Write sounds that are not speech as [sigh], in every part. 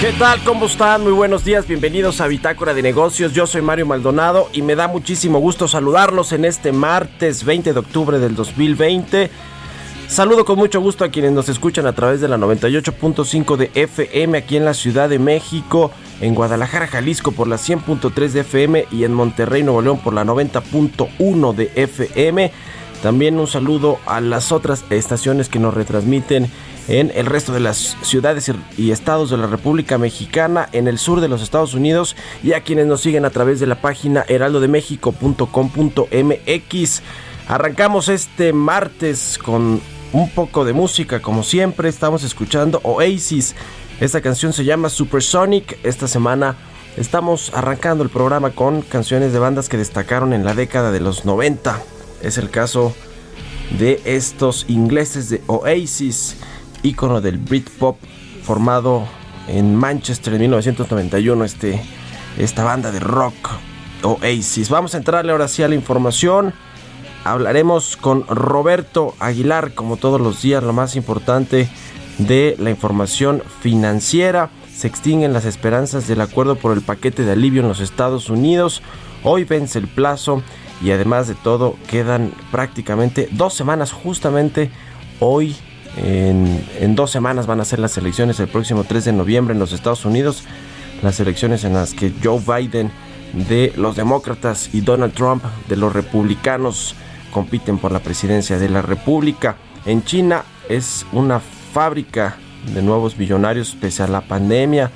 ¿Qué tal? ¿Cómo están? Muy buenos días, bienvenidos a Bitácora de Negocios. Yo soy Mario Maldonado y me da muchísimo gusto saludarlos en este martes 20 de octubre del 2020. Saludo con mucho gusto a quienes nos escuchan a través de la 98.5 de FM aquí en la Ciudad de México, en Guadalajara, Jalisco por la 100.3 de FM y en Monterrey, Nuevo León por la 90.1 de FM. También un saludo a las otras estaciones que nos retransmiten en el resto de las ciudades y- estados de la República Mexicana, en el sur de los Estados Unidos y a quienes nos siguen a través de la página heraldodemexico.com.mx. Arrancamos este martes con un poco de música, como siempre. Estamos escuchando Oasis. Esta canción se llama Supersonic. Esta semana estamos arrancando el programa con canciones de bandas que destacaron en la década de los 90. Es el caso de estos ingleses de Oasis, ícono del Britpop formado en Manchester en 1991, este, esta banda de rock Oasis. Vamos a entrarle ahora sí a la información. Hablaremos con Roberto Aguilar, como todos los días, lo más importante de la información financiera. Se extinguen las esperanzas del acuerdo por el paquete de alivio en los Estados Unidos. Hoy vence el plazo y además de todo quedan prácticamente dos semanas justamente hoy. En, dos semanas van a ser las elecciones el próximo 3 de noviembre en los Estados Unidos. Las elecciones en las que Joe Biden de los demócratas y Donald Trump de los republicanos compiten por la presidencia de la República. En China es una fábrica de nuevos billonarios pese a la pandemia,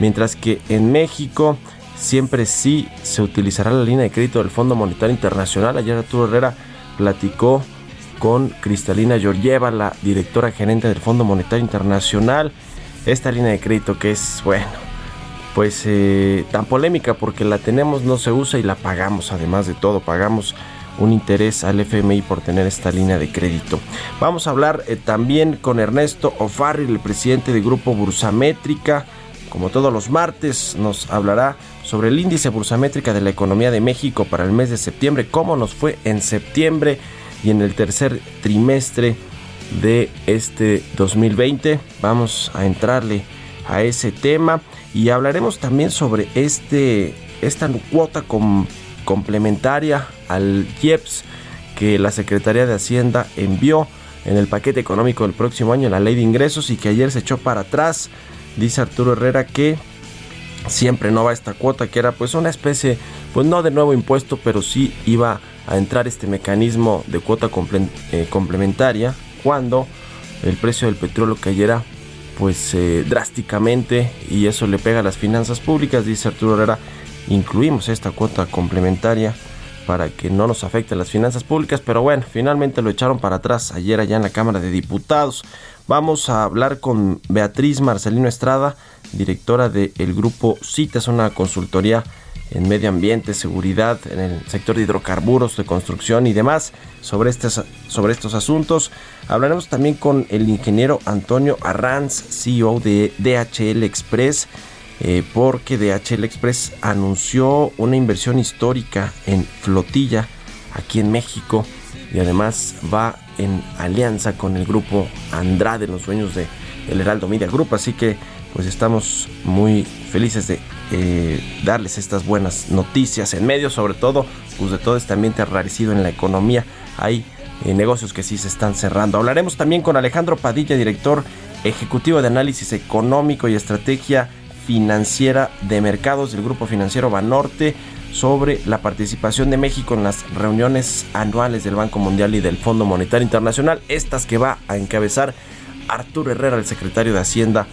mientras que en México siempre sí se utilizará la línea de crédito del Fondo Monetario Internacional. Ayer Arturo Herrera platicó con Cristalina Georgieva, la directora gerente del Fondo Monetario Internacional. Esta línea de crédito que es, bueno, pues eh, tan polémica porque la tenemos, no se usa y la pagamos, además de todo, pagamos un interés al FMI por tener esta línea de crédito. Vamos a hablar eh, también con Ernesto O'Farrill, el presidente del grupo Bursamétrica. Como todos los martes, nos hablará sobre el índice bursamétrica de la economía de México para el mes de septiembre, cómo nos fue en septiembre y en el tercer trimestre de este 2020. Vamos a entrarle a ese tema y hablaremos también sobre este esta cuota com- complementaria al IEPS que la Secretaría de Hacienda envió en el paquete económico del próximo año, la ley de ingresos y que ayer se echó para atrás. Dice Arturo Herrera que siempre no va esta cuota, que era pues una especie, pues no de nuevo impuesto, pero sí iba a entrar este mecanismo de cuota eh, complementaria cuando el precio del petróleo cayera pues eh, drásticamente y eso le pega a las finanzas públicas, dice Arturo Herrera, incluimos esta cuota complementaria para que no nos afecte las finanzas públicas, pero bueno, finalmente lo echaron para atrás ayer allá en la Cámara de Diputados. Vamos a hablar con Beatriz Marcelino Estrada, directora del grupo CITA, es una consultoría en medio ambiente, seguridad, en el sector de hidrocarburos, de construcción y demás. Sobre, estos, sobre estos asuntos hablaremos también con el ingeniero Antonio Arranz, CEO de DHL Express, eh, porque DHL Express anunció una inversión histórica en flotilla aquí en México y además va en alianza con el grupo Andrade, los dueños de el Heraldo Media Group, así que pues estamos muy felices de eh, darles estas buenas noticias en medio, sobre todo, pues de todo este ambiente rarecido en la economía. Hay eh, negocios que sí se están cerrando. Hablaremos también con Alejandro Padilla, director ejecutivo de análisis económico y estrategia financiera de mercados del Grupo Financiero Banorte sobre la participación de México en las reuniones anuales del Banco Mundial y del Fondo Monetario Internacional, estas que va a encabezar Arturo Herrera, el secretario de Hacienda,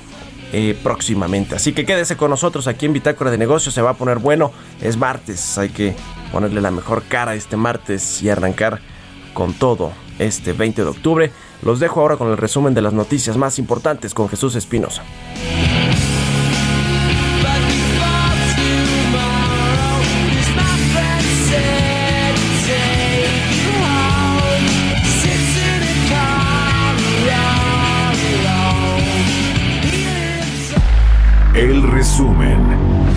eh, próximamente. Así que quédese con nosotros aquí en Bitácora de Negocios, se va a poner bueno, es martes, hay que ponerle la mejor cara este martes y arrancar con todo este 20 de octubre. Los dejo ahora con el resumen de las noticias más importantes con Jesús Espinosa. Resumen.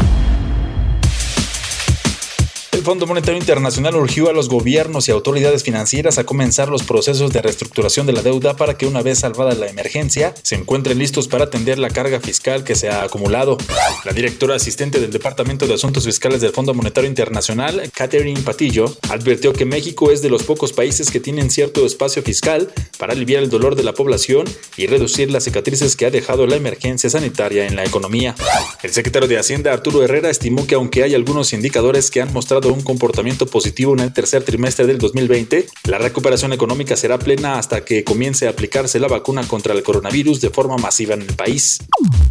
El Fondo Monetario Internacional urgió a los gobiernos y autoridades financieras a comenzar los procesos de reestructuración de la deuda para que una vez salvada la emergencia, se encuentren listos para atender la carga fiscal que se ha acumulado. La directora asistente del Departamento de Asuntos Fiscales del Fondo Monetario Internacional, Catherine Patillo, advirtió que México es de los pocos países que tienen cierto espacio fiscal para aliviar el dolor de la población y reducir las cicatrices que ha dejado la emergencia sanitaria en la economía. El secretario de Hacienda, Arturo Herrera, estimó que aunque hay algunos indicadores que han mostrado un comportamiento positivo en el tercer trimestre del 2020, la recuperación económica será plena hasta que comience a aplicarse la vacuna contra el coronavirus de forma masiva en el país.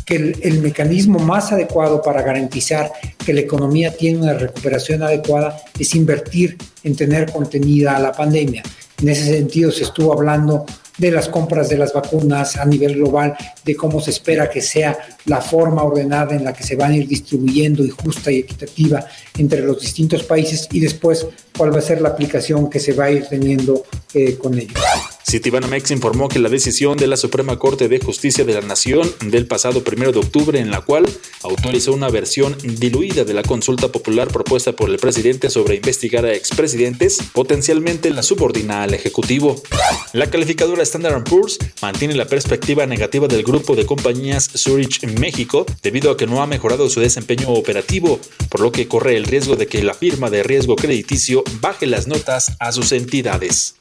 que el, el mecanismo más adecuado para garantizar que la economía tiene una recuperación adecuada es invertir en tener contenida la pandemia. En ese sentido se estuvo hablando de las compras de las vacunas a nivel global, de cómo se espera que sea la forma ordenada en la que se van a ir distribuyendo y justa y equitativa entre los distintos países y después cuál va a ser la aplicación que se va a ir teniendo eh, con ellos. Citibanamex informó que la decisión de la Suprema Corte de Justicia de la Nación del pasado 1 de octubre, en la cual autorizó una versión diluida de la consulta popular propuesta por el presidente sobre investigar a expresidentes, potencialmente la subordina al Ejecutivo. La calificadora Standard Poor's mantiene la perspectiva negativa del grupo de compañías Zurich México debido a que no ha mejorado su desempeño operativo, por lo que corre el riesgo de que la firma de riesgo crediticio baje las notas a sus entidades.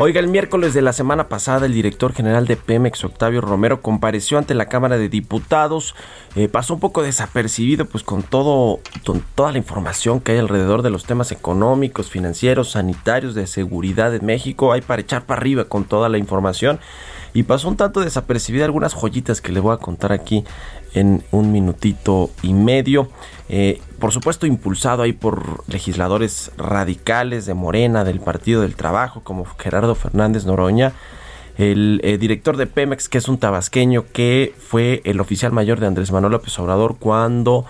Oiga, el miércoles de la semana pasada el director general de Pemex, Octavio Romero, compareció ante la Cámara de Diputados. Eh, pasó un poco desapercibido pues con todo, con toda la información que hay alrededor de los temas económicos, financieros, sanitarios, de seguridad en México. Hay para echar para arriba con toda la información. Y pasó un tanto desapercibida algunas joyitas que le voy a contar aquí en un minutito y medio. Eh, por supuesto, impulsado ahí por legisladores radicales de Morena, del Partido del Trabajo, como Gerardo Fernández Noroña. El eh, director de Pemex, que es un tabasqueño, que fue el oficial mayor de Andrés Manuel López Obrador cuando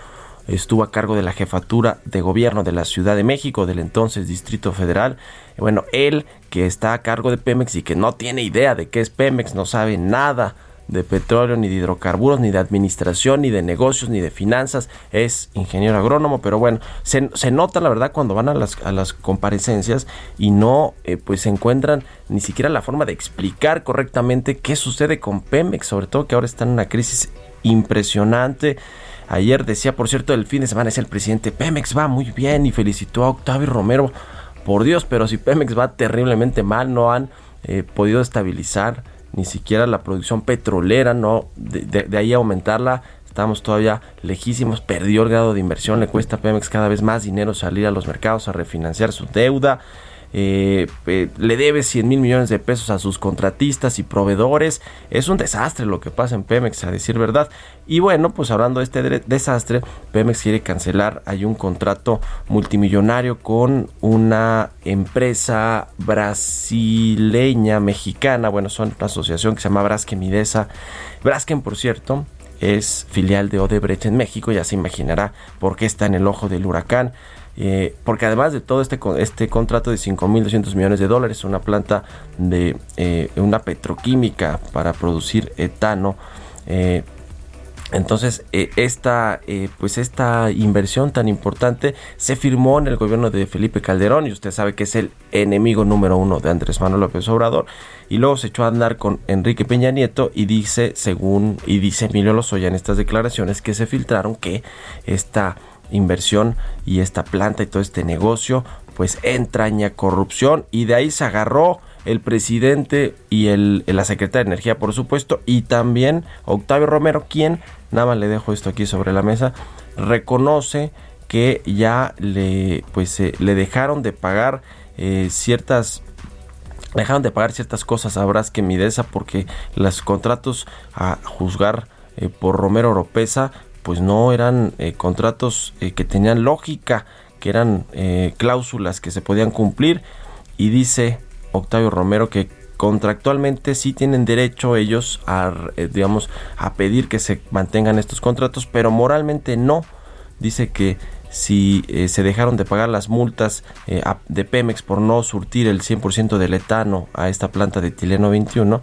estuvo a cargo de la jefatura de gobierno de la Ciudad de México, del entonces Distrito Federal. Bueno, él que está a cargo de Pemex y que no tiene idea de qué es Pemex, no sabe nada de petróleo, ni de hidrocarburos, ni de administración, ni de negocios, ni de finanzas. Es ingeniero agrónomo, pero bueno, se, se nota la verdad cuando van a las, a las comparecencias y no eh, pues se encuentran ni siquiera la forma de explicar correctamente qué sucede con Pemex, sobre todo que ahora están en una crisis impresionante. Ayer decía, por cierto, el fin de semana es el presidente, Pemex va muy bien y felicitó a Octavio Romero. Por Dios, pero si Pemex va terriblemente mal, no han eh, podido estabilizar ni siquiera la producción petrolera, no, de, ahí aumentarla, estamos todavía lejísimos, perdió el grado de inversión, le cuesta a Pemex cada vez más dinero salir a los mercados a refinanciar su deuda. Eh, le debe 100 mil millones de pesos a sus contratistas y proveedores. Es un desastre lo que pasa en Pemex, a decir verdad. Y bueno, pues hablando de este de- desastre, Pemex quiere cancelar. Hay un contrato multimillonario con una empresa brasileña, mexicana. Bueno, son una asociación que se llama Braskem Idesa. Por cierto, es filial de Odebrecht en México. Ya se imaginará por qué está en el ojo del huracán. Eh, porque además de todo este, este contrato de 5.200 millones de dólares, una planta de eh, una petroquímica para producir etano, eh, entonces, esta, pues esta inversión tan importante se firmó en el gobierno de Felipe Calderón y usted sabe que es el enemigo número uno de Andrés Manuel López Obrador y luego se echó a andar con Enrique Peña Nieto y dice, según y dice Emilio Lozoya en estas declaraciones que se filtraron que esta inversión y esta planta y todo este negocio pues entraña corrupción. Y de ahí se agarró el presidente y el, la secretaria de Energía, por supuesto, y también Octavio Romero, quien, nada más le dejo esto aquí sobre la mesa, reconoce que ya le, pues, eh, le dejaron de pagar eh, ciertas dejaron de pagar ciertas cosas. A Braskem Midesa porque los contratos a juzgar eh, por Romero Oropesa pues no eran eh, contratos eh, que tenían lógica, que eran eh, cláusulas que se podían cumplir y dice Octavio Romero que contractualmente sí tienen derecho ellos a eh, digamos a pedir que se mantengan estos contratos, pero moralmente no. Dice que si se dejaron de pagar las multas de Pemex por no surtir el 100% del etano a esta planta de Tileno 21,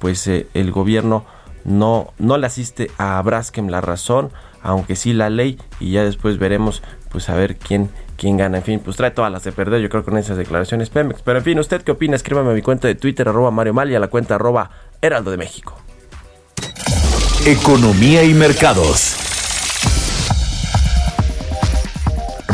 pues el gobierno no, no le asiste a Braskem la razón, aunque sí la ley, y ya después veremos pues a ver quién, quién gana. En fin, pues trae todas las de perder, yo creo con esas declaraciones Pemex. Pero en fin, ¿usted qué opina? Escríbame a mi cuenta de Twitter, arroba Mario Mal y a la cuenta arroba Heraldo de México. Economía y mercados.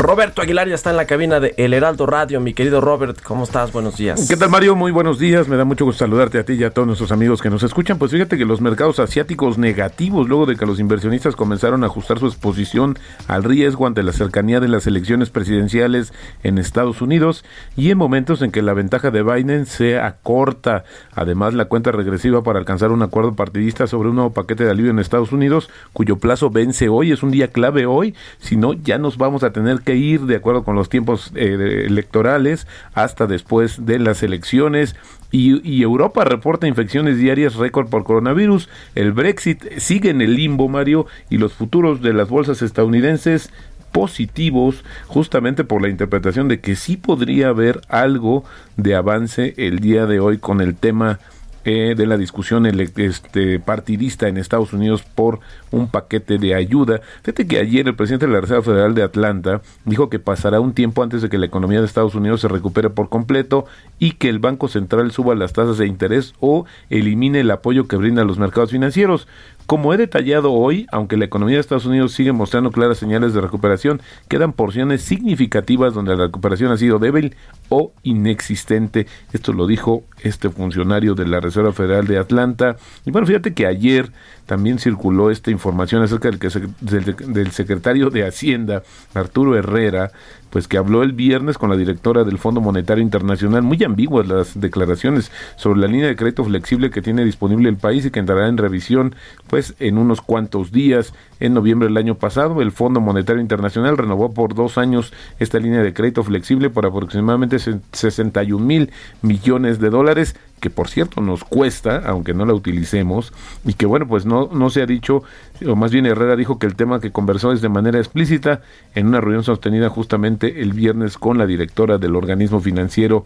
Roberto Aguilar ya está en la cabina de El Heraldo Radio. Mi querido Robert, ¿cómo estás? Buenos días. ¿Qué tal Mario? Muy buenos días. Me da mucho gusto saludarte a ti y a todos nuestros amigos que nos escuchan. Pues fíjate que los mercados asiáticos negativos, luego de que los inversionistas comenzaron a ajustar su exposición al riesgo ante la cercanía de las elecciones presidenciales en Estados Unidos y en momentos en que la ventaja de Biden se acorta. Además, la cuenta regresiva para alcanzar un acuerdo partidista sobre un nuevo paquete de alivio en Estados Unidos, cuyo plazo vence hoy, es un día clave hoy, si no ya nos vamos a tener que ir de acuerdo con los tiempos eh, electorales hasta después de las elecciones. Y, y Europa reporta infecciones diarias récord por coronavirus. El Brexit sigue en el limbo, Mario, y los futuros de las bolsas estadounidenses positivos justamente por la interpretación de que sí podría haber algo de avance el día de hoy con el tema eh, de la discusión este, partidista en Estados Unidos por un paquete de ayuda. Fíjate que ayer el presidente de la Reserva Federal de Atlanta dijo que pasará un tiempo antes de que la economía de Estados Unidos se recupere por completo y que el Banco Central suba las tasas de interés o elimine el apoyo que brinda a los mercados financieros. Como he detallado hoy, aunque la economía de Estados Unidos sigue mostrando claras señales de recuperación, quedan porciones significativas donde la recuperación ha sido débil o inexistente. Esto lo dijo este funcionario de la Reserva Federal de Atlanta. Y bueno, fíjate que ayer también circuló esta información acerca del, que del secretario de Hacienda, Arturo Herrera, pues que habló el viernes con la directora del Fondo Monetario Internacional, muy ambiguas las declaraciones sobre la línea de crédito flexible que tiene disponible el país y que entrará en revisión pues en unos cuantos días. En noviembre del año pasado, el Fondo Monetario Internacional renovó por dos años esta línea de crédito flexible por aproximadamente se- 61 mil millones de dólares que por cierto nos cuesta, aunque no la utilicemos, y que bueno, pues no, no se ha dicho, o más bien Herrera dijo que el tema que conversó es de manera explícita en una reunión sostenida justamente el viernes con la directora del organismo financiero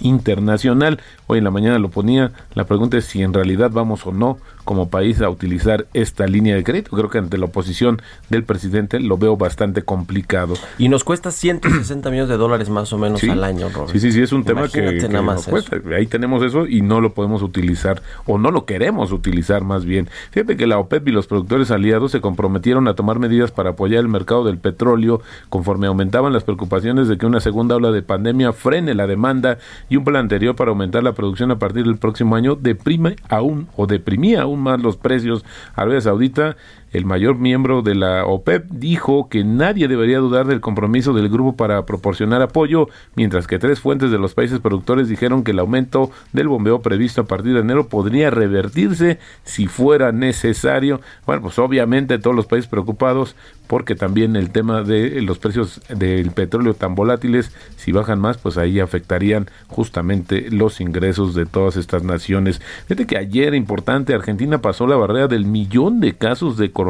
internacional. Hoy en la mañana lo ponía, la pregunta es si en realidad vamos o no como país a utilizar esta línea de crédito. Creo que ante la oposición del presidente lo veo bastante complicado. Y nos cuesta 160 millones de dólares más o menos Sí. al año, Robert. Sí, sí, sí, es un tema que, Imagínate que nada más nos cuesta. Ahí tenemos eso y no lo podemos utilizar, o no lo queremos utilizar más bien. Fíjate que la OPEP y los productores aliados se comprometieron a tomar medidas para apoyar el mercado del petróleo conforme aumentaban las preocupaciones de que una segunda ola de pandemia frene la demanda y un plan anterior para aumentar la producción a partir del próximo año deprime aún o deprimía aún más los precios. Arabia Saudita el mayor miembro de la OPEP, dijo que nadie debería dudar del compromiso del grupo para proporcionar apoyo, mientras que tres fuentes de los países productores dijeron que el aumento del bombeo previsto a partir de enero podría revertirse si fuera necesario. Bueno, pues obviamente todos los países preocupados porque también el tema de los precios del petróleo tan volátiles, si bajan más, pues ahí afectarían justamente los ingresos de todas estas naciones. Fíjate que ayer, importante, Argentina pasó la barrera del millón de casos de coronavirus.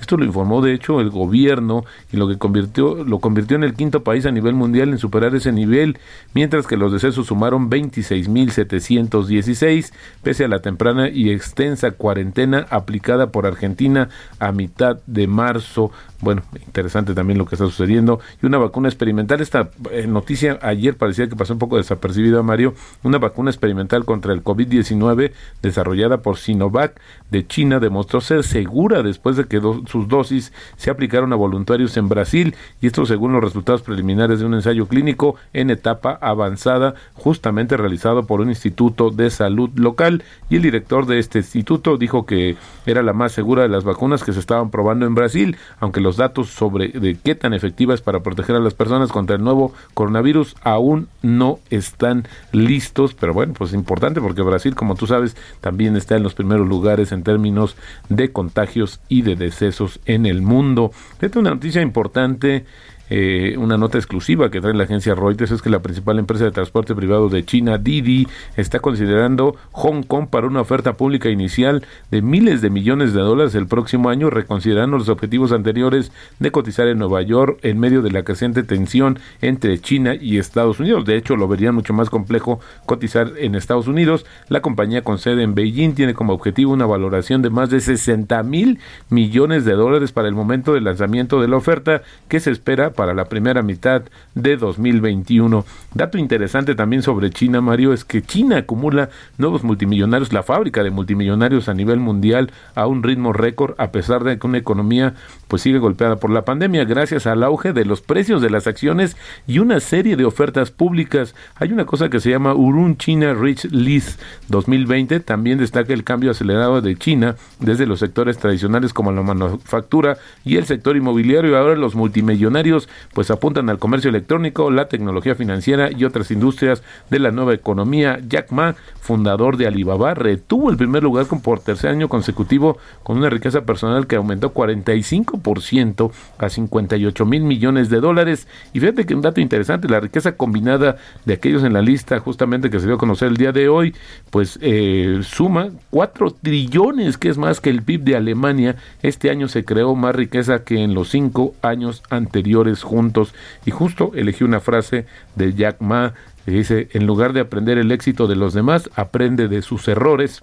Esto lo informó, de hecho, el gobierno y lo que convirtió, lo convirtió en el quinto país a nivel mundial en superar ese nivel, mientras que los decesos sumaron 26.716, pese a la temprana y extensa cuarentena aplicada por Argentina a mitad de marzo. Bueno, interesante también lo que está sucediendo. Y una vacuna experimental, esta eh, noticia ayer parecía que pasó un poco desapercibida, Mario. Una vacuna experimental contra el COVID-19 desarrollada por Sinovac de China demostró ser segura después de que sus dosis se aplicaron a voluntarios en Brasil. Y esto según los resultados preliminares de un ensayo clínico en etapa avanzada, justamente realizado por un instituto de salud local. Y el director de este instituto dijo que era la más segura de las vacunas que se estaban probando en Brasil aunque los datos sobre de qué tan efectiva es para proteger a las personas contra el nuevo coronavirus aún no están listos, pero bueno, pues es importante porque Brasil, como tú sabes, también está en los primeros lugares en términos de contagios y de decesos en el mundo. Esta es una noticia importante eh, una nota exclusiva que trae la agencia Reuters es que la principal empresa de transporte privado de China, Didi, está considerando Hong Kong para una oferta pública inicial de miles de millones de dólares el próximo año, reconsiderando los objetivos anteriores de cotizar en Nueva York en medio de la creciente tensión entre China y Estados Unidos. De hecho, lo verían mucho más complejo cotizar en Estados Unidos. La compañía con sede en Beijing tiene como objetivo una valoración de más de 60 mil millones de dólares para el momento del lanzamiento de la oferta que se espera para la primera mitad de 2021. Dato interesante también sobre China, Mario, es que China acumula nuevos multimillonarios, la fábrica de multimillonarios a nivel mundial a un ritmo récord, a pesar de que una economía pues sigue golpeada por la pandemia, gracias al auge de los precios de las acciones y una serie de ofertas públicas. Hay una cosa que se llama Urun China Rich List 2020, también destaca el cambio acelerado de China desde los sectores tradicionales como la manufactura y el sector inmobiliario, ahora los multimillonarios pues apuntan al comercio electrónico, la tecnología financiera y otras industrias de la nueva economía. Jack Ma, fundador de Alibaba, retuvo el primer lugar por tercer año consecutivo con una riqueza personal que aumentó 45% a 58 mil millones de dólares. Y fíjate que un dato interesante, la riqueza combinada de aquellos en la lista justamente que se dio a conocer el día de hoy, pues eh, suma 4 trillones, que es más que el PIB de Alemania. Este año se creó más riqueza que en los cinco años anteriores juntos. Y justo elegí una frase de Jack Ma que dice, en lugar de aprender el éxito de los demás, aprende de sus errores.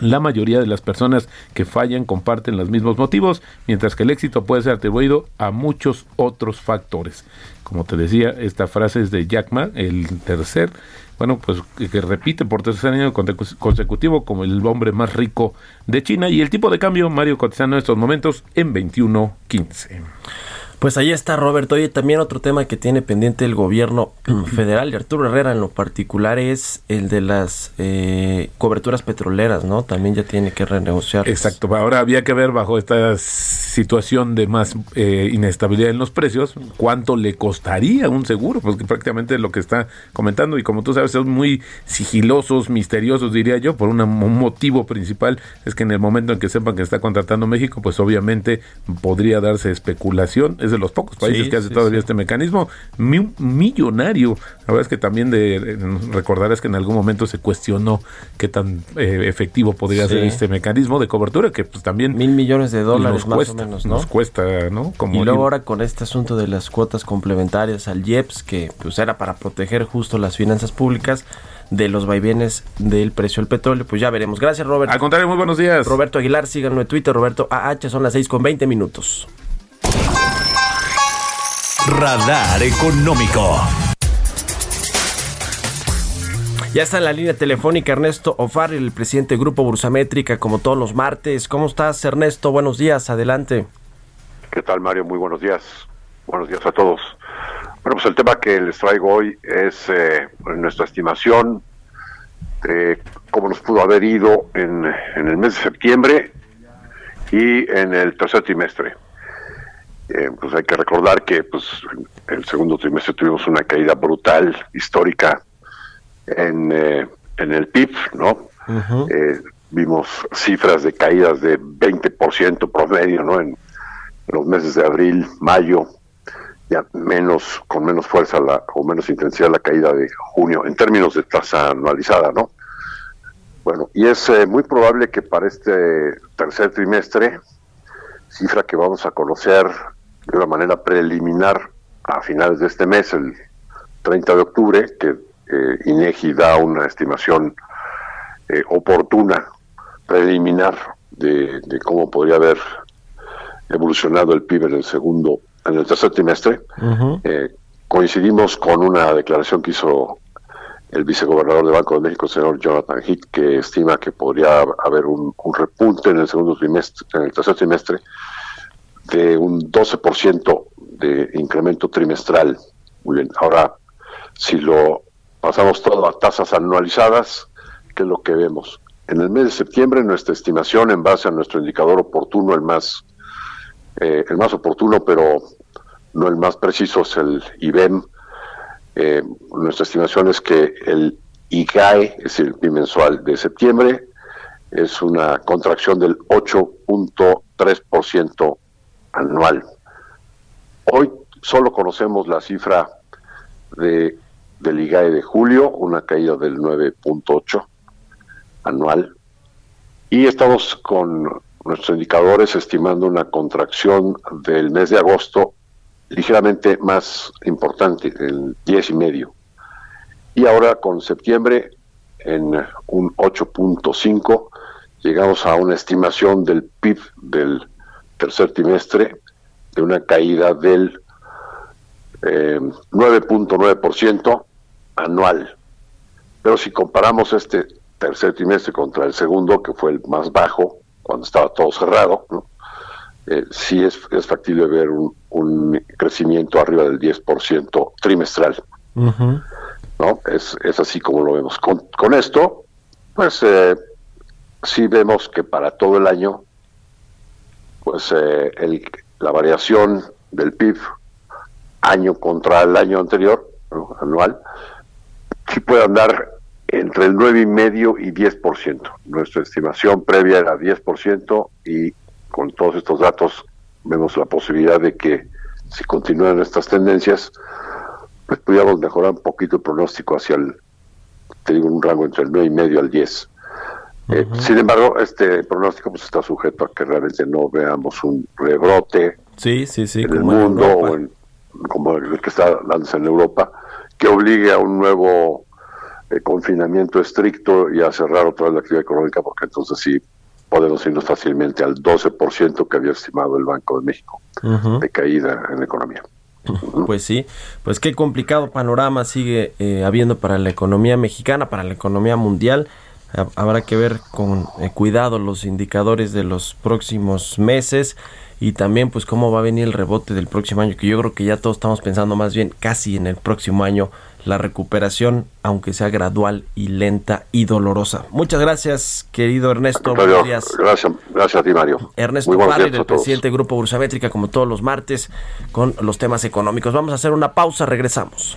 La mayoría de las personas que fallan comparten los mismos motivos, mientras que el éxito puede ser atribuido a muchos otros factores. Como te decía, esta frase es de Jack Ma, el tercer, bueno, pues que repite por tercer año consecutivo como el hombre más rico de China y el tipo de cambio, Mario cotizando en estos momentos en 21.15. Pues ahí está Roberto. Oye, también otro tema que tiene pendiente el gobierno [clears throat] federal de Arturo Herrera en lo particular es el de las eh, coberturas petroleras, ¿no? También ya tiene que renegociar. Exacto. Ahora había que ver bajo esta situación de más eh, inestabilidad en los precios cuánto le costaría un seguro, pues que prácticamente lo que está comentando y como tú sabes son muy sigilosos, misteriosos diría yo, por una, un motivo principal es que en el momento en que sepan que está contratando México, pues obviamente podría darse especulación. Es de los pocos países que hace todavía este mecanismo millonario. La verdad es que también de, recordarás que en algún momento se cuestionó qué tan eh, efectivo podría ser este mecanismo de cobertura, que pues también... Mil millones de dólares más cuesta, o menos, ¿no? Nos cuesta, ¿no? Como y luego ahora con este asunto de las cuotas complementarias al IEPS, que pues era para proteger justo las finanzas públicas, de los vaivenes del precio del petróleo. Pues ya veremos. Gracias, Roberto. Al contrario, muy buenos días. Roberto Aguilar, síganlo en Twitter, Roberto AH, son las 6 con 20 minutos. Radar Económico. Ya está en la línea telefónica Ernesto O'Farrill, el presidente del Grupo Bursamétrica, como todos los martes. ¿Cómo estás, Ernesto? Buenos días, adelante. ¿Qué tal, Mario? Muy buenos días. Buenos días a todos. Bueno, pues el tema que les traigo hoy es eh, nuestra estimación de cómo nos pudo haber ido en, en el mes de septiembre y en el tercer trimestre. Eh, pues hay que recordar que pues en el segundo trimestre tuvimos una caída brutal, histórica, en, eh, en el PIB, ¿no? Eh, vimos cifras de caídas de 20% promedio, ¿no? En los meses de abril, mayo, ya menos, con menos fuerza la, o menos intensidad la caída de junio, en términos de tasa anualizada, ¿no? Bueno, y es muy probable que para este tercer trimestre, cifra que vamos a conocer de una manera preliminar a finales de este mes, el 30 de octubre, que eh, INEGI da una estimación eh, oportuna, preliminar, de, de cómo podría haber evolucionado el PIB en el segundo, en el tercer trimestre. Eh, coincidimos con una declaración que hizo el vicegobernador de Banco de México, el señor Jonathan Heath, que estima que podría haber un, un repunte en el segundo trimestre, en el tercer trimestre, de un 12% de incremento trimestral. Muy bien, ahora, si lo pasamos todo a tasas anualizadas, ¿qué es lo que vemos? En el mes de septiembre, nuestra estimación, en base a nuestro indicador oportuno, el más, eh, el más oportuno, pero no el más preciso, es el IBEM. Eh, nuestra estimación es que el IGAE, es el bimensual de septiembre, es una contracción del 8.3% anual. Hoy solo conocemos la cifra de, del IGAE de julio, una caída del 9.8 anual, y estamos con nuestros indicadores estimando una contracción del mes de agosto ligeramente más importante, el 10 y medio. Y ahora con septiembre en un 8.5 llegamos a una estimación del PIB del tercer trimestre de una caída del eh, 9.9% anual. Pero si comparamos este tercer trimestre contra el segundo, que fue el más bajo, cuando estaba todo cerrado, ¿no? eh, sí es, es factible ver un, un crecimiento arriba del 10% trimestral. ¿no? Es, es así como lo vemos. Con, con esto, pues eh, sí vemos que para todo el año, pues eh, el, la variación del PIB año contra el año anterior, anual, sí puede andar entre el 9,5 y 10%. Nuestra estimación previa era 10% y con todos estos datos vemos la posibilidad de que si continúan estas tendencias, pues pudiéramos mejorar un poquito el pronóstico hacia el, te digo, un rango entre el 9,5 al 10. Eh, sin embargo, este pronóstico pues está sujeto a que realmente no veamos un rebrote Sí, sí, sí. en el como en mundo o en, como el que está dándose en Europa, que obligue a un nuevo eh, confinamiento estricto y a cerrar otra vez la actividad económica, porque entonces sí podemos irnos fácilmente al 12% que había estimado el Banco de México de caída en la economía. [laughs] Pues sí, pues qué complicado panorama sigue eh, habiendo para la economía mexicana, para la economía mundial. Ha- Habrá que ver con eh, cuidado los indicadores de los próximos meses y también pues cómo va a venir el rebote del próximo año, que yo creo que ya todos estamos pensando más bien casi en el próximo año la recuperación, aunque sea gradual y lenta y dolorosa. Muchas gracias, querido Ernesto. Mario, Buenos días. gracias, gracias a ti, Mario. Ernesto Muy buenos Farrell, días a el presidente del Grupo Bursamétrica, como todos los martes, con los temas económicos. Vamos a hacer una pausa, regresamos.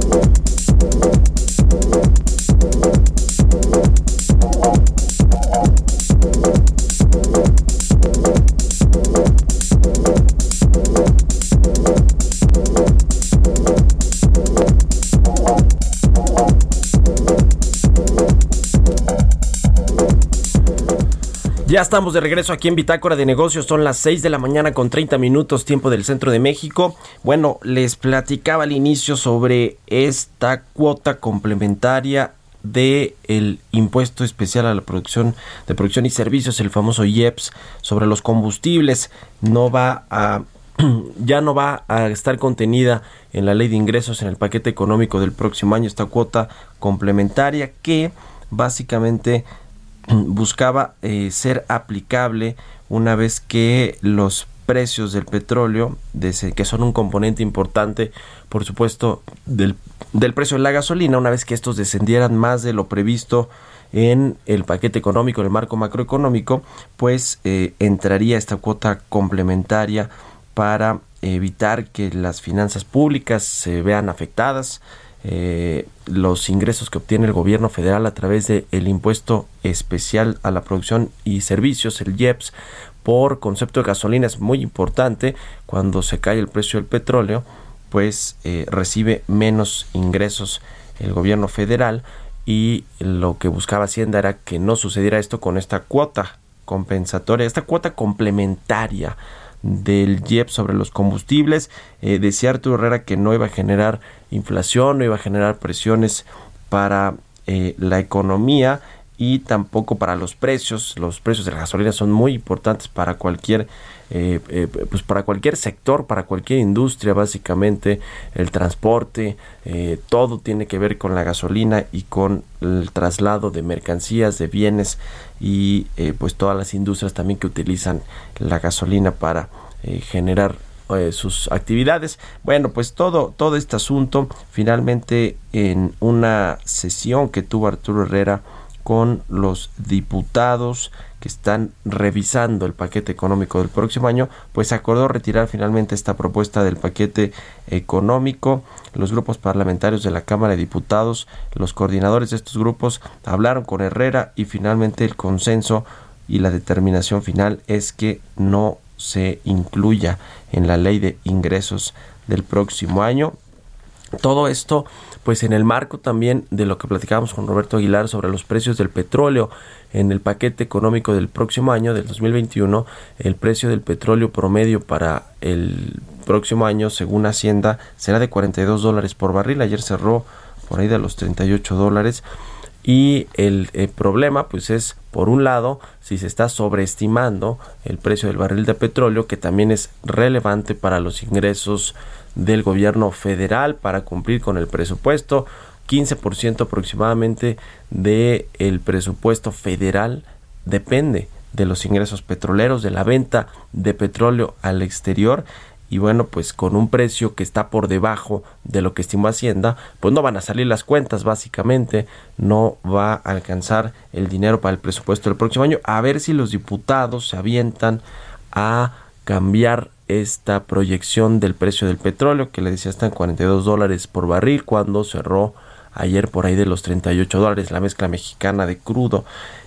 Thank you. Ya estamos de regreso aquí en Bitácora de Negocios. Son las 6 de la mañana con 30 minutos, tiempo del centro de México. Bueno, les platicaba al inicio sobre esta cuota complementaria de el impuesto especial a la producción de producción y servicios, el famoso IEPS, sobre los combustibles. No va a [clears throat] ya no va a estar contenida en la ley de ingresos en el paquete económico del próximo año esta cuota complementaria que básicamente buscaba eh, ser aplicable una vez que los precios del petróleo, que son un componente importante, por supuesto, del, del precio de la gasolina, una vez que estos descendieran más de lo previsto en el paquete económico, en el marco macroeconómico, pues eh, entraría esta cuota complementaria para evitar que las finanzas públicas se vean afectadas, eh, los ingresos que obtiene el gobierno federal a través del el impuesto especial a la producción y servicios, el IEPS, por concepto de gasolina es muy importante. Cuando se cae el precio del petróleo, pues eh, recibe menos ingresos el gobierno federal y lo que buscaba Hacienda era que no sucediera esto con esta cuota compensatoria, esta cuota complementaria del IEP sobre los combustibles. Eh, decía Arturo Herrera que no iba a generar inflación, no iba a generar presiones para eh, la economía y tampoco para los precios. Los precios de la gasolina son muy importantes para cualquier eh, eh, pues para cualquier sector, para cualquier industria, básicamente el transporte, todo tiene que ver con la gasolina y con el traslado de mercancías, de bienes y pues todas las industrias también que utilizan la gasolina para generar eh, sus actividades. Bueno, pues todo, todo este asunto finalmente en una sesión que tuvo Arturo Herrera con los diputados que están revisando el paquete económico del próximo año, pues acordó retirar finalmente esta propuesta del paquete económico. Los grupos parlamentarios de la Cámara de Diputados, los coordinadores de estos grupos hablaron con Herrera y finalmente el consenso y la determinación final es que no se incluya en la ley de ingresos del próximo año. Todo esto, pues en el marco también de lo que platicábamos con Roberto Aguilar sobre los precios del petróleo en el paquete económico del próximo año, del 2021, el precio del petróleo promedio para el próximo año, según Hacienda, será de 42 dólares por barril. Ayer cerró por ahí de los 38 dólares. Y el, problema, pues es, por un lado, si se está sobreestimando el precio del barril de petróleo, que también es relevante para los ingresos del gobierno federal para cumplir con el presupuesto. 15% aproximadamente del el presupuesto federal depende de los ingresos petroleros, de la venta de petróleo al exterior y bueno, pues con un precio que está por debajo de lo que estimó Hacienda, pues no van a salir las cuentas básicamente, no va a alcanzar el dinero para el presupuesto del próximo año, a ver si los diputados se avientan a cambiar esta proyección del precio del petróleo, que le decía está en 42 dólares por barril, cuando cerró ayer por ahí de los 38 dólares la mezcla mexicana de crudo.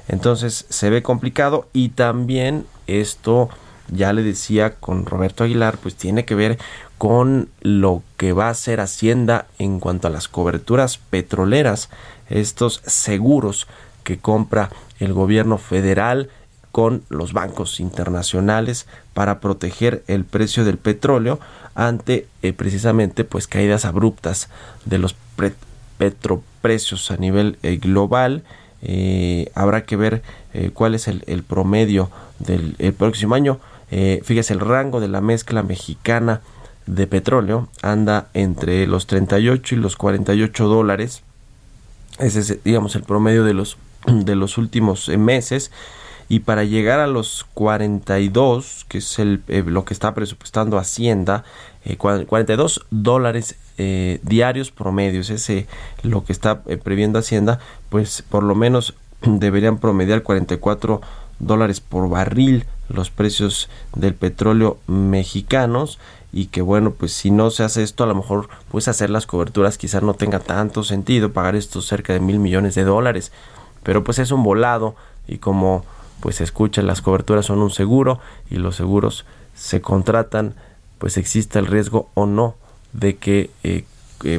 Entonces se ve complicado y también esto ya le decía con Roberto Aguilar, pues tiene que ver con lo que va a hacer Hacienda en cuanto a las coberturas petroleras, estos seguros que compra el gobierno federal con los bancos internacionales para proteger el precio del petróleo ante eh, precisamente pues caídas abruptas de los petroprecios a nivel eh, global eh, habrá que ver cuál es el, promedio del el próximo año fíjese, el rango de la mezcla mexicana de petróleo anda entre los 38 y los 48 dólares. Ese es, digamos, el promedio de los, de los últimos meses. Y para llegar a los 42, que es el, eh, lo que está presupuestando Hacienda, 42 dólares diarios promedios, ese lo que está previendo Hacienda, pues por lo menos [clears throat] deberían promediar 44 dólares por barril los precios del petróleo mexicanos. Y que bueno pues si no se hace esto a lo mejor pues hacer las coberturas quizás no tenga tanto sentido pagar estos cerca de mil millones de dólares. Pero pues es un volado y como pues escucha las coberturas son un seguro y los seguros se contratan pues exista el riesgo o no de que eh,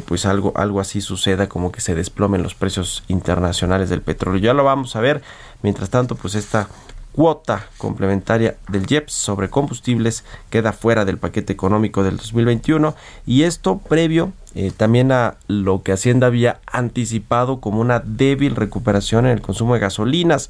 pues algo algo así suceda como que se desplomen los precios internacionales del petróleo. Ya lo vamos a ver. Mientras tanto pues esta cuota complementaria del IEPS sobre combustibles queda fuera del paquete económico del 2021 y esto previo eh, también a lo que Hacienda había anticipado como una débil recuperación en el consumo de gasolinas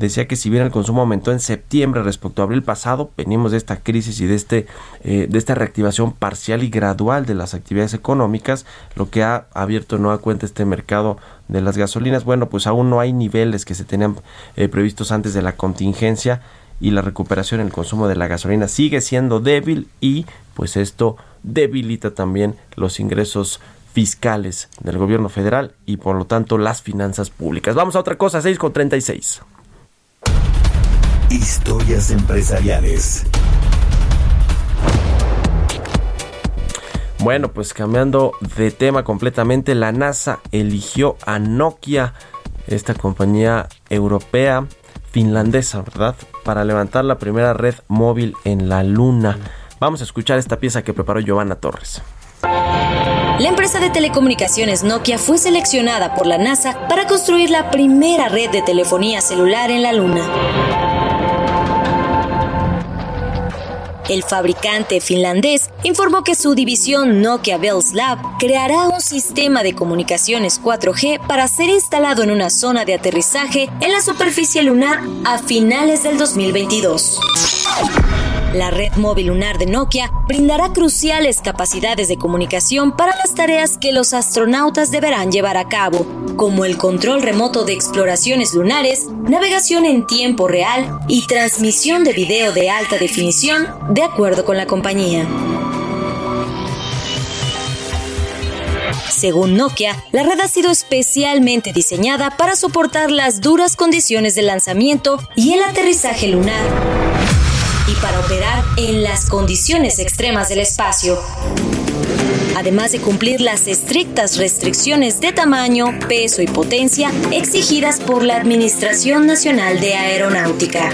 decía que si bien el consumo aumentó en septiembre respecto a abril pasado, venimos de esta crisis y de, este, eh, de esta reactivación parcial y gradual de las actividades económicas, lo que ha abierto nueva cuenta este mercado de las gasolinas. Bueno, pues aún no hay niveles que se tenían eh, previstos antes de la contingencia y la recuperación en el consumo de la gasolina sigue siendo débil y pues esto debilita también los ingresos fiscales del gobierno federal y por lo tanto las finanzas públicas. Vamos a otra cosa, 6 con 36. Historias empresariales. Bueno, pues cambiando de tema completamente, la NASA eligió a Nokia, esta compañía europea finlandesa, ¿verdad? Para levantar la primera red móvil en la Luna. Vamos a escuchar esta pieza que preparó Giovanna Torres. La empresa de telecomunicaciones Nokia fue seleccionada por la NASA para construir la primera red de telefonía celular en la Luna. El fabricante finlandés informó que su división Nokia Bells Lab creará un sistema de comunicaciones 4G para ser instalado en una zona de aterrizaje en la superficie lunar a finales del 2022. La red móvil lunar de Nokia brindará cruciales capacidades de comunicación para las tareas que los astronautas deberán llevar a cabo, como el control remoto de exploraciones lunares, navegación en tiempo real y transmisión de video de alta definición, de acuerdo con la compañía. Según Nokia, la red ha sido especialmente diseñada para soportar las duras condiciones de lanzamiento y el aterrizaje lunar y para operar en las condiciones extremas del espacio. Además de cumplir las estrictas restricciones de tamaño, peso y potencia exigidas por la Administración Nacional de Aeronáutica.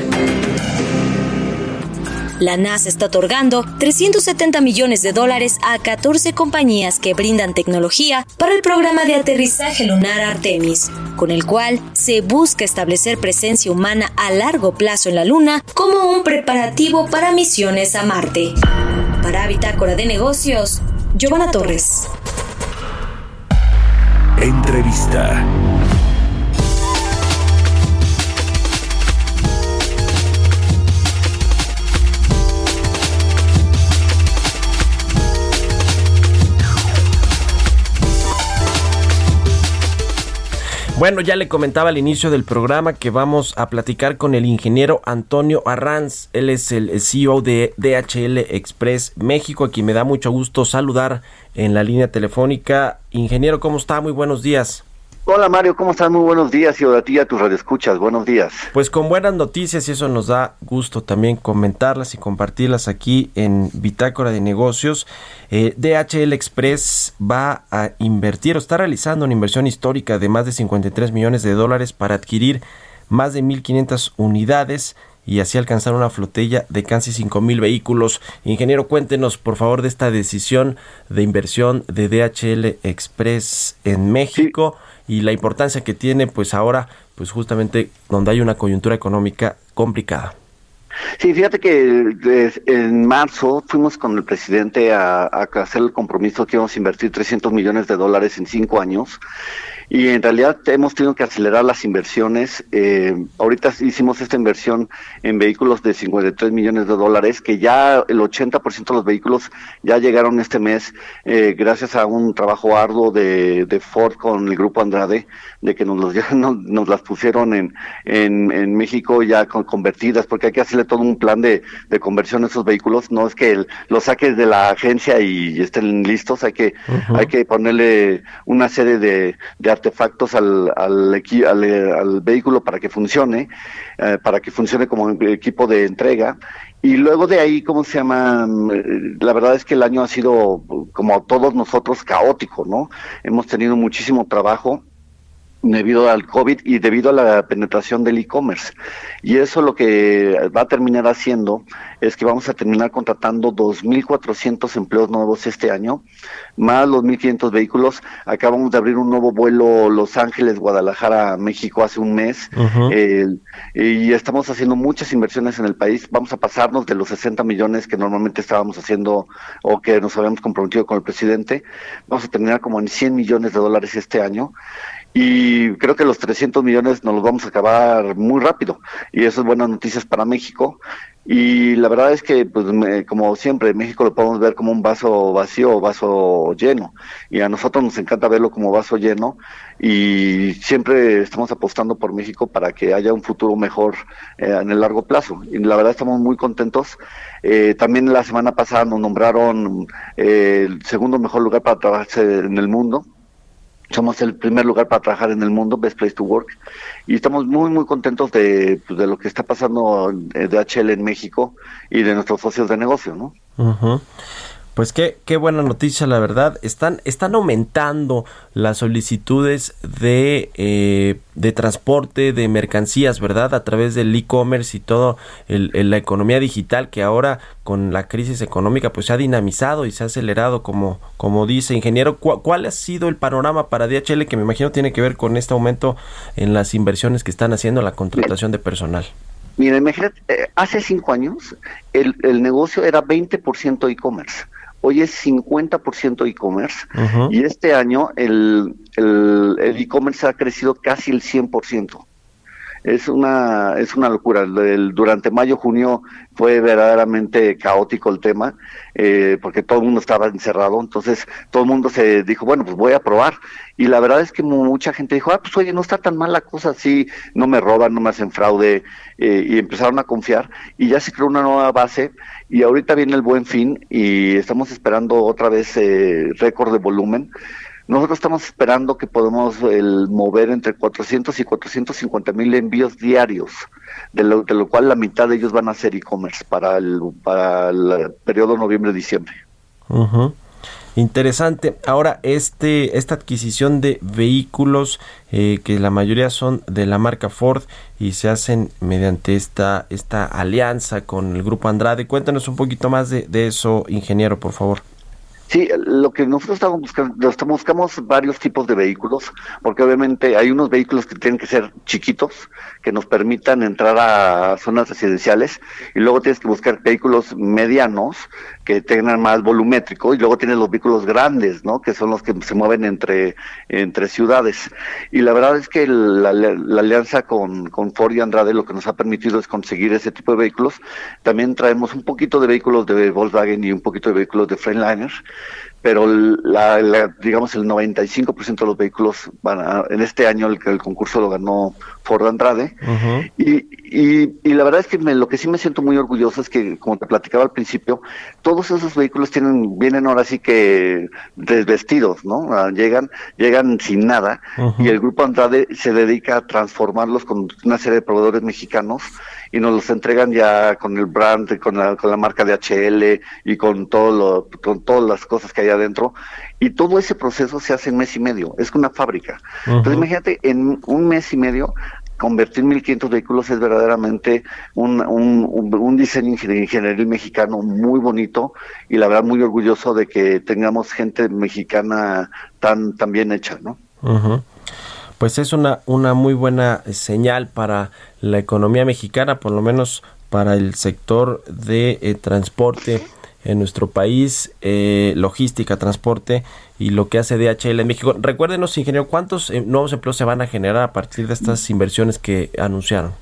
La NASA está otorgando 370 millones de dólares a 14 compañías que brindan tecnología para el programa de aterrizaje lunar Artemis, con el cual se busca establecer presencia humana a largo plazo en la Luna como un preparativo para misiones a Marte. Para Bitácora de Negocios, Giovanna Torres. Entrevista. Bueno, ya le comentaba al inicio del programa que vamos a platicar con el ingeniero Antonio Arranz. Él es el CEO de DHL Express México, a quien me da mucho gusto saludar en la línea telefónica. Ingeniero, ¿cómo está? Muy buenos días. Hola Mario, ¿cómo estás? Muy buenos días y a ti a tus radioescuchas. Buenos días. Pues con buenas noticias y eso nos da gusto también comentarlas y compartirlas aquí en Bitácora de Negocios. Eh, DHL Express va a invertir o está realizando una inversión histórica de más de 53 millones de dólares para adquirir más de 1.500 unidades y así alcanzar una flotilla de casi 5 mil vehículos. Ingeniero, cuéntenos por favor de esta decisión de inversión de DHL Express en México y la importancia que tiene pues ahora pues justamente donde hay una coyuntura económica complicada. Sí, fíjate que en marzo fuimos con el presidente a, a hacer el compromiso que íbamos a invertir 300 millones de dólares en cinco años y en realidad hemos tenido que acelerar las inversiones. Eh, ahorita hicimos esta inversión en vehículos de 53 millones de dólares, que ya el 80% de los vehículos ya llegaron este mes, eh, gracias a un trabajo arduo de, de, Ford con el grupo Andrade, de que nos, los, [laughs] nos, nos las pusieron en, en, en México ya con, convertidas, porque hay que hacerle todo un plan de, de conversión a esos vehículos. No es que el, los saques de la agencia y estén listos, hay que, uh -huh. hay que ponerle una serie de, de artefactos al, al, al, al, vehículo para que funcione, eh, para que funcione como equipo de entrega. Y luego de ahí, ¿cómo se llama? La verdad es que el año ha sido, como todos nosotros, caótico, ¿no? Hemos tenido muchísimo trabajo debido al COVID y debido a la penetración del e-commerce. Y eso lo que va a terminar haciendo es que vamos a terminar contratando 2.400 empleos nuevos este año, más los 1.500 vehículos. Acabamos de abrir un nuevo vuelo Los Ángeles, Guadalajara, México hace un mes eh, y estamos haciendo muchas inversiones en el país. Vamos a pasarnos de los 60 millones que normalmente estábamos haciendo o que nos habíamos comprometido con el presidente. Vamos a terminar como en 100 millones de dólares este año y creo que los 300 millones nos los vamos a acabar muy rápido y eso es buenas noticias para México. Y la verdad es que pues me- como siempre México lo podemos ver como un vaso vacío o vaso lleno y a nosotros nos encanta verlo como vaso lleno y siempre estamos apostando por México para que haya un futuro mejor eh, en el largo plazo. Y la verdad estamos muy contentos. Eh, también la semana pasada nos nombraron eh, el segundo mejor lugar para trabajar en el mundo somos el primer lugar para trabajar en el mundo, Best Place to Work, y estamos muy, muy contentos de, pues, de lo que está pasando eh, de HL en México y de nuestros socios de negocio, ¿no? Ujú. Pues qué, qué buena noticia, la verdad. Están, están aumentando las solicitudes de, eh, de transporte de mercancías, ¿verdad? A través del e-commerce y todo el, el- la economía digital que ahora con la crisis económica pues se ha dinamizado y se ha acelerado, como, como dice ingeniero. ¿Cuál, ha sido el panorama para DHL que me imagino tiene que ver con este aumento en las inversiones que están haciendo en la contratación de personal? Mira, imagínate, eh, hace cinco años el, el negocio era 20% e-commerce. Hoy es 50% e-commerce y este año el el el e-commerce ha crecido casi el 100%. Es una, es una locura. El- durante mayo, junio fue verdaderamente caótico el tema, eh, porque todo el mundo estaba encerrado. Entonces, todo el mundo se dijo, bueno, pues voy a probar. Y la verdad es que mu- mucha gente dijo, ah, pues oye, no está tan mal la cosa así, no me roban, no me hacen fraude. eh, y empezaron a confiar. Y ya se creó una nueva base. Y ahorita viene el buen fin y estamos esperando otra vez eh, récord de volumen. Nosotros estamos esperando que podemos el, mover entre 400 y 450 mil envíos diarios, de lo, de lo cual la mitad de ellos van a ser e-commerce para el, para el periodo noviembre-diciembre. Interesante. Ahora, este, esta adquisición de vehículos, eh, que la mayoría son de la marca Ford y se hacen mediante esta, esta alianza con el grupo Andrade. Cuéntanos un poquito más de eso, ingeniero, por favor. Sí, lo que nosotros estamos buscando, buscamos varios tipos de vehículos, porque obviamente hay unos vehículos que tienen que ser chiquitos, que nos permitan entrar a zonas residenciales, y luego tienes que buscar vehículos medianos que tengan más volumétrico, y luego tienes los vehículos grandes, ¿no? Que son los que se mueven entre, entre ciudades. Y la verdad es que la, la alianza con, con Ford y Andrade lo que nos ha permitido es conseguir ese tipo de vehículos. También traemos un poquito de vehículos de Volkswagen y un poquito de vehículos de Freightliner pero la, la- digamos el 95% de los vehículos van a- en este año el, el concurso lo ganó Ford Andrade. Y, y, y la verdad es que me- lo que sí me siento muy orgulloso es que como te platicaba al principio todos esos vehículos tienen vienen ahora sí que desvestidos no Ah, llegan llegan sin nada y el grupo Andrade se dedica a transformarlos con una serie de proveedores mexicanos y nos los entregan ya con el brand, con la, con la marca de HL y con todo lo, con todas las cosas que hay adentro. Y todo ese proceso se hace en mes y medio, es una fábrica. Entonces imagínate, en un mes y medio, convertir 1.500 vehículos es verdaderamente un, un, un- un diseño ingen- ingenieril mexicano muy bonito y la verdad muy orgulloso de que tengamos gente mexicana tan, tan bien hecha, ¿no? Ujú. Pues es una, una muy buena señal para la economía mexicana, por lo menos para el sector de eh, transporte en nuestro país, eh, logística, transporte y lo que hace DHL en México. Recuérdenos, ingeniero, ¿cuántos eh, nuevos empleos se van a generar a partir de estas inversiones que anunciaron?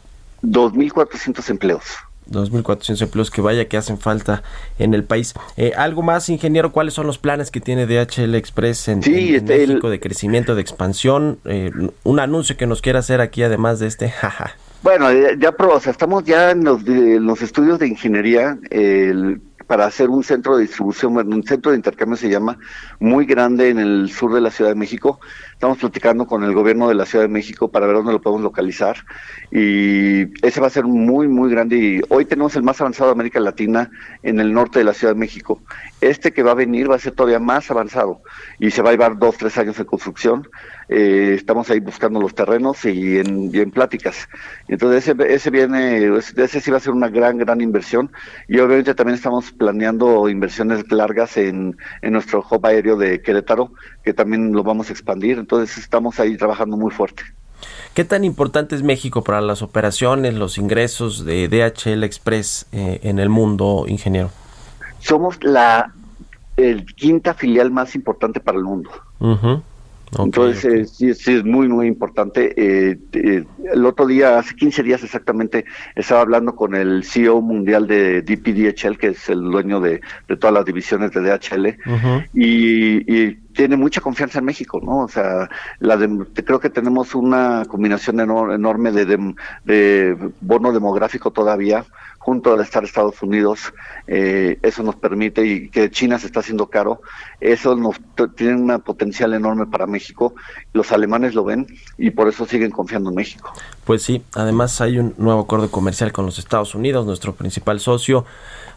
2.400 empleos. 2.400 empleos que vaya que hacen falta en el país. Eh, ¿Algo más, ingeniero? ¿Cuáles son los planes que tiene DHL Express en, Sí, en- este, el- México de crecimiento, de expansión? Eh, un anuncio que nos quiera hacer aquí además de este. [laughs] Jaja. Bueno, eh, ya, o sea, estamos ya en los, de- en los estudios de ingeniería el- para hacer un centro de distribución, un centro de intercambio se llama, muy grande en el sur de la Ciudad de México. Estamos platicando con el gobierno de la Ciudad de México para ver dónde lo podemos localizar. Y ese va a ser muy, muy grande. Y hoy tenemos el más avanzado de América Latina en el norte de la Ciudad de México. Este que va a venir va a ser todavía más avanzado y se va a llevar dos, tres años de construcción. Eh, estamos ahí buscando los terrenos y en, y en pláticas. Entonces ese, ese viene, ese sí va a ser una gran, gran inversión. Y obviamente también estamos planeando inversiones largas en, en nuestro hub aéreo de Querétaro, que también lo vamos a expandir. Entonces estamos ahí trabajando muy fuerte. ¿Qué tan importante es México para las operaciones, los ingresos de DHL Express eh, en el mundo, ingeniero? Somos la el quinta filial más importante para el mundo. Ujú. Entonces, ok. eh, sí, sí, es muy, muy importante. Eh, eh, el otro día, hace 15 días exactamente, estaba hablando con el CEO mundial de DPDHL, que es el dueño de, de todas las divisiones de DHL, y tiene mucha confianza en México, ¿no? O sea, la dem- creo que tenemos una combinación enor- enorme de, de bono demográfico todavía, junto al estar Estados Unidos, eh, eso nos permite, y que China se está haciendo caro, eso nos tiene un potencial enorme para México, los alemanes lo ven y por eso siguen confiando en México. Pues sí, además hay un nuevo acuerdo comercial con los Estados Unidos, nuestro principal socio.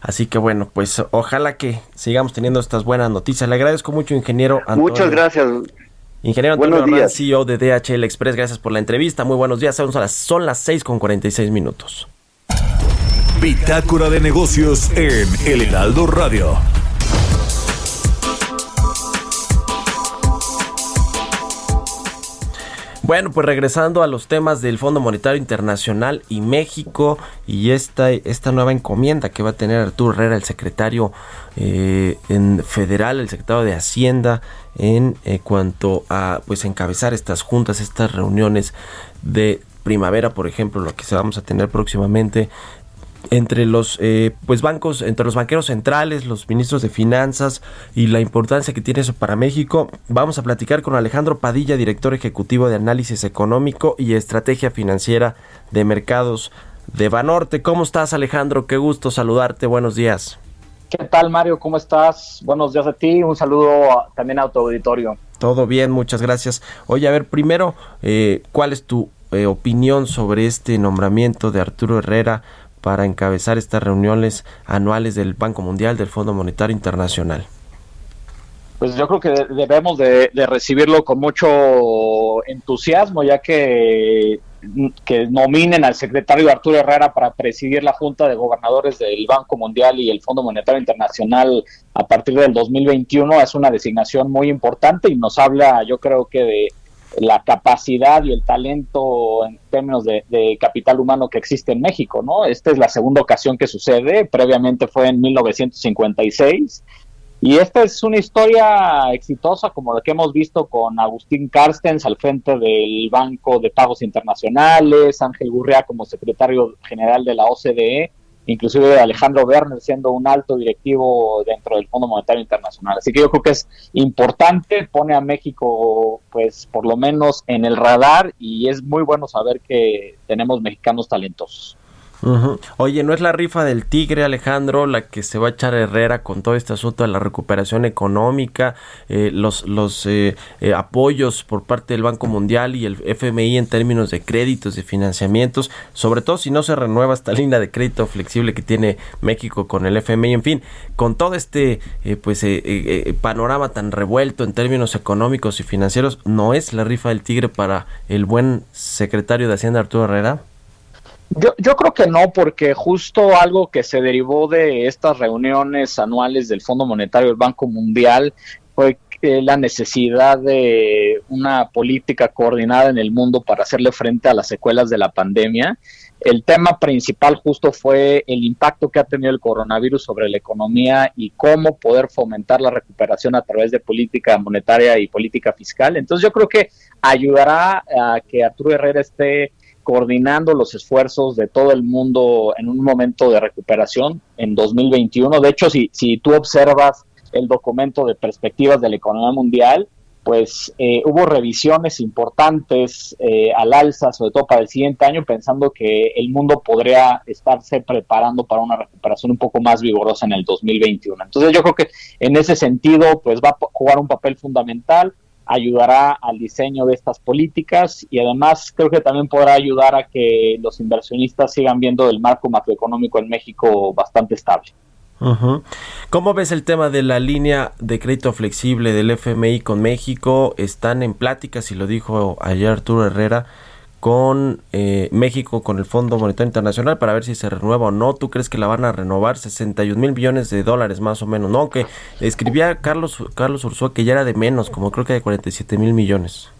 Así que bueno, pues ojalá que sigamos teniendo estas buenas noticias. Le agradezco mucho, ingeniero Antonio. Muchas gracias. Ingeniero Antonio días. CEO de DHL Express, gracias por la entrevista. Muy buenos días, son las, son las 6 con 46 minutos. Bitácora de negocios en El Heraldo Radio. Bueno, pues regresando a los temas del Fondo Monetario Internacional y México y esta, esta nueva encomienda que va a tener Arturo Herrera, el secretario eh, en federal, el secretario de Hacienda, en eh, cuanto a pues encabezar estas juntas, estas reuniones de primavera, por ejemplo, lo que se vamos a tener próximamente entre los eh, pues bancos, entre los banqueros centrales, los ministros de finanzas y la importancia que tiene eso para México. Vamos a platicar con Alejandro Padilla, director ejecutivo de análisis económico y estrategia financiera de mercados de Banorte. ¿Cómo estás, Alejandro? Qué gusto saludarte. Buenos días. ¿Qué tal, Mario? ¿Cómo estás? Buenos días a ti. Un saludo a- también a tu auditorio. Todo bien, muchas gracias. Oye, a ver, primero, eh, ¿cuál es tu eh, opinión sobre este nombramiento de Arturo Herrera para encabezar estas reuniones anuales del Banco Mundial, del Fondo Monetario Internacional? Pues yo creo que de- debemos de, recibirlo con mucho entusiasmo, ya que, que nominen al secretario Arturo Herrera para presidir la Junta de Gobernadores del Banco Mundial y el Fondo Monetario Internacional a partir del 2021 es una designación muy importante y nos habla, yo creo que de la capacidad y el talento en términos de, capital humano que existe en México, ¿no? Esta es la segunda ocasión que sucede, previamente fue en 1956 y esta es una historia exitosa como la que hemos visto con Agustín Carstens al frente del Banco de Pagos Internacionales, Ángel Gurrea como secretario general de la OCDE, inclusive Alejandro Werner siendo un alto directivo dentro del Fondo Monetario Internacional. Así que yo creo que es importante, pone a México pues por lo menos en el radar y es muy bueno saber que tenemos mexicanos talentosos. Oye, ¿no es la rifa del tigre, Alejandro, la que se va a echar Herrera con todo este asunto de la recuperación económica, eh, los, los eh, eh, apoyos por parte del Banco Mundial y el FMI en términos de créditos, de financiamientos, sobre todo si no se renueva esta línea de crédito flexible que tiene México con el FMI, en fin, con todo este eh, pues eh, panorama tan revuelto en términos económicos y financieros, ¿no es la rifa del tigre para el buen secretario de Hacienda Arturo Herrera? Yo, yo creo que no, porque justo algo que se derivó de estas reuniones anuales del Fondo Monetario del Banco Mundial fue la necesidad de una política coordinada en el mundo para hacerle frente a las secuelas de la pandemia. El tema principal justo fue el impacto que ha tenido el coronavirus sobre la economía y cómo poder fomentar la recuperación a través de política monetaria y política fiscal. Entonces yo creo que ayudará a que Arturo Herrera esté coordinando los esfuerzos de todo el mundo en un momento de recuperación en 2021. De hecho, si, si tú observas el documento de perspectivas de la economía mundial, pues eh, hubo revisiones importantes eh, al alza, sobre todo para el siguiente año, pensando que el mundo podría estarse preparando para una recuperación un poco más vigorosa en el 2021. Entonces yo creo que en ese sentido, pues va a jugar un papel fundamental, ayudará al diseño de estas políticas y además creo que también podrá ayudar a que los inversionistas sigan viendo el marco macroeconómico en México bastante estable. ¿Cómo ves el tema de la línea de crédito flexible del FMI con México? Están en pláticas, y lo dijo ayer Arturo Herrera, con eh, México, con el Fondo Monetario Internacional, para ver si se renueva o no. ¿Tú crees que la van a renovar? 61 mil millones de dólares más o menos, ¿no? Que escribía Carlos, Carlos Ursúa que ya era de menos, como creo que de 47 mil millones.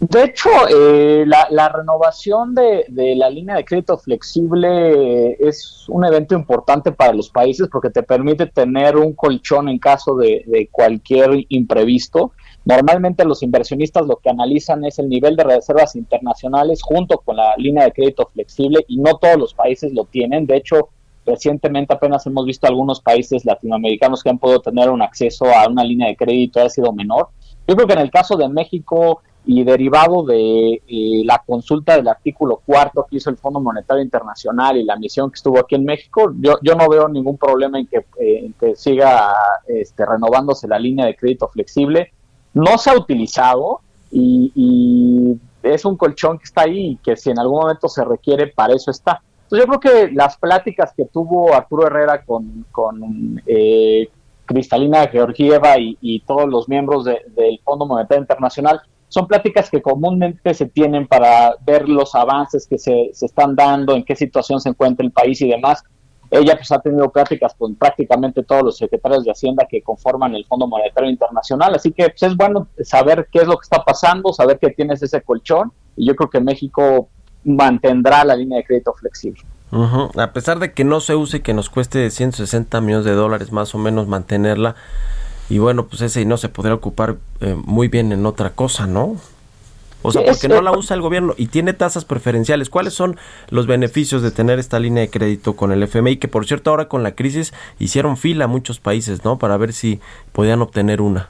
De hecho, eh, la, renovación de, la línea de crédito flexible es un evento importante para los países porque te permite tener un colchón en caso de cualquier imprevisto. Normalmente los inversionistas lo que analizan es el nivel de reservas internacionales junto con la línea de crédito flexible y no todos los países lo tienen. De hecho, recientemente apenas hemos visto algunos países latinoamericanos que han podido tener un acceso a una línea de crédito ha sido menor. Yo creo que en el caso de México y derivado de eh, la consulta del artículo cuarto que hizo el Fondo Monetario Internacional y la misión que estuvo aquí en México, yo, yo no veo ningún problema en que, eh, en que siga este, renovándose la línea de crédito flexible. No se ha utilizado y, y es un colchón que está ahí y que si en algún momento se requiere, para eso está. Entonces yo creo que las pláticas que tuvo Arturo Herrera con, con eh, Cristalina Georgieva y, todos los miembros de, del Fondo Monetario Internacional son pláticas que comúnmente se tienen para ver los avances que se, se, están dando, en qué situación se encuentra el país y demás. Ella pues ha tenido pláticas con prácticamente todos los secretarios de Hacienda que conforman el Fondo Monetario Internacional, así que pues, es bueno saber qué es lo que está pasando, saber que tienes ese colchón y yo creo que México mantendrá la línea de crédito flexible. Uh. A pesar de que no se use y que nos cueste 160 millones de dólares más o menos mantenerla, y bueno, pues ese no se podría ocupar eh, muy bien en otra cosa, ¿no? O sea, porque no la usa el gobierno y tiene tasas preferenciales. ¿Cuáles son los beneficios de tener esta línea de crédito con el FMI? Que por cierto, ahora con la crisis hicieron fila muchos países, ¿no? Para ver si podían obtener una.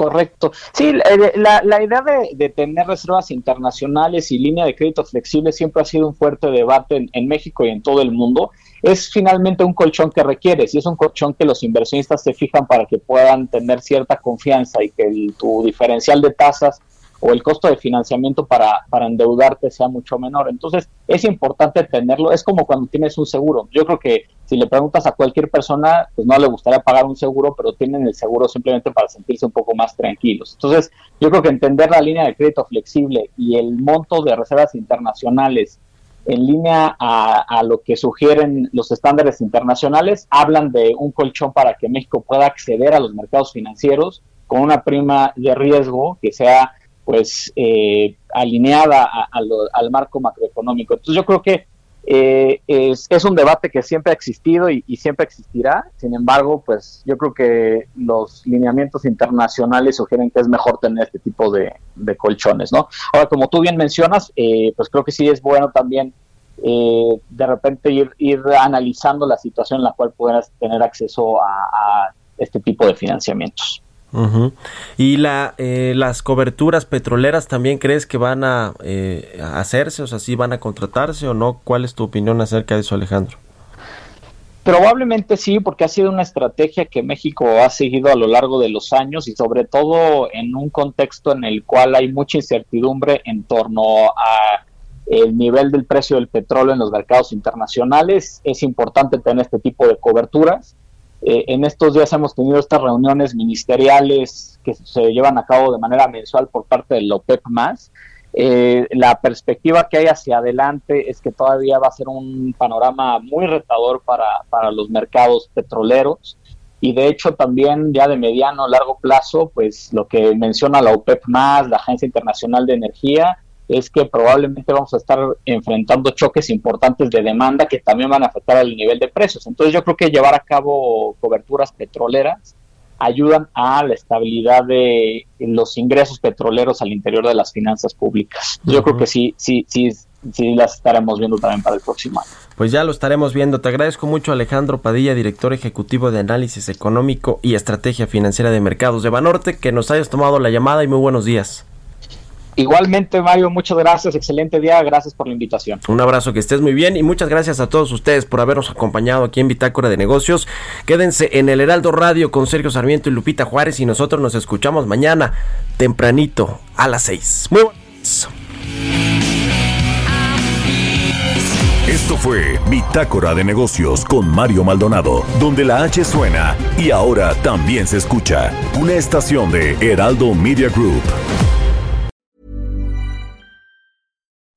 Correcto. Sí, la, la idea de, de, tener reservas internacionales y línea de crédito flexible siempre ha sido un fuerte debate en, en, México y en todo el mundo. Es finalmente un colchón que requieres y es un colchón que los inversionistas se fijan para que puedan tener cierta confianza y que el, tu diferencial de tasas o el costo de financiamiento para, para endeudarte sea mucho menor. Entonces, es importante tenerlo. Es como cuando tienes un seguro. Yo creo que si le preguntas a cualquier persona, pues no le gustaría pagar un seguro, pero tienen el seguro simplemente para sentirse un poco más tranquilos. Entonces, yo creo que entender la línea de crédito flexible y el monto de reservas internacionales en línea a, a, lo que sugieren los estándares internacionales, hablan de un colchón para que México pueda acceder a los mercados financieros con una prima de riesgo que sea pues eh, alineada a, lo, al marco macroeconómico. Entonces yo creo que eh, es, es, un debate que siempre ha existido y, siempre existirá. Sin embargo, pues yo creo que los lineamientos internacionales sugieren que es mejor tener este tipo de, colchones, ¿no? Ahora, como tú bien mencionas, eh, pues creo que sí es bueno también eh, de repente ir, ir analizando la situación en la cual puedas tener acceso a este tipo de financiamientos. ¿Y la, eh, las coberturas petroleras también crees que van a, eh, hacerse? O sea, ¿sí van a contratarse o no? ¿Cuál es tu opinión acerca de eso, Alejandro? Probablemente sí, porque ha sido una estrategia que México ha seguido a lo largo de los años y sobre todo en un contexto en el cual hay mucha incertidumbre en torno a el nivel del precio del petróleo en los mercados internacionales. Es importante tener este tipo de coberturas. Eh, en estos días hemos tenido estas reuniones ministeriales que se llevan a cabo de manera mensual por parte del OPEP más. Eh, la perspectiva que hay hacia adelante es que todavía va a ser un panorama muy retador para, para los mercados petroleros y de hecho también ya de mediano largo plazo, pues lo que menciona la OPEP más, la Agencia Internacional de Energía, es que probablemente vamos a estar enfrentando choques importantes de demanda que también van a afectar al nivel de precios. Entonces yo creo que llevar a cabo coberturas petroleras ayudan a la estabilidad de los ingresos petroleros al interior de las finanzas públicas. Yo creo que sí, sí, sí, sí las estaremos viendo también para el próximo año. Pues ya lo estaremos viendo. Te agradezco mucho Alejandro Padilla, director ejecutivo de análisis económico y estrategia financiera de mercados de Banorte, que nos hayas tomado la llamada y muy buenos días. Igualmente, Mario, muchas gracias. Excelente día. Gracias por la invitación. Un abrazo, que estés muy bien y muchas gracias a todos ustedes por habernos acompañado aquí en Bitácora de Negocios. Quédense en el Heraldo Radio con Sergio Sarmiento y Lupita Juárez y nosotros nos escuchamos mañana tempranito a las 6. Muy buenas. Esto fue Bitácora de Negocios con Mario Maldonado, donde la H suena y ahora también se escucha. Una estación de Heraldo Media Group.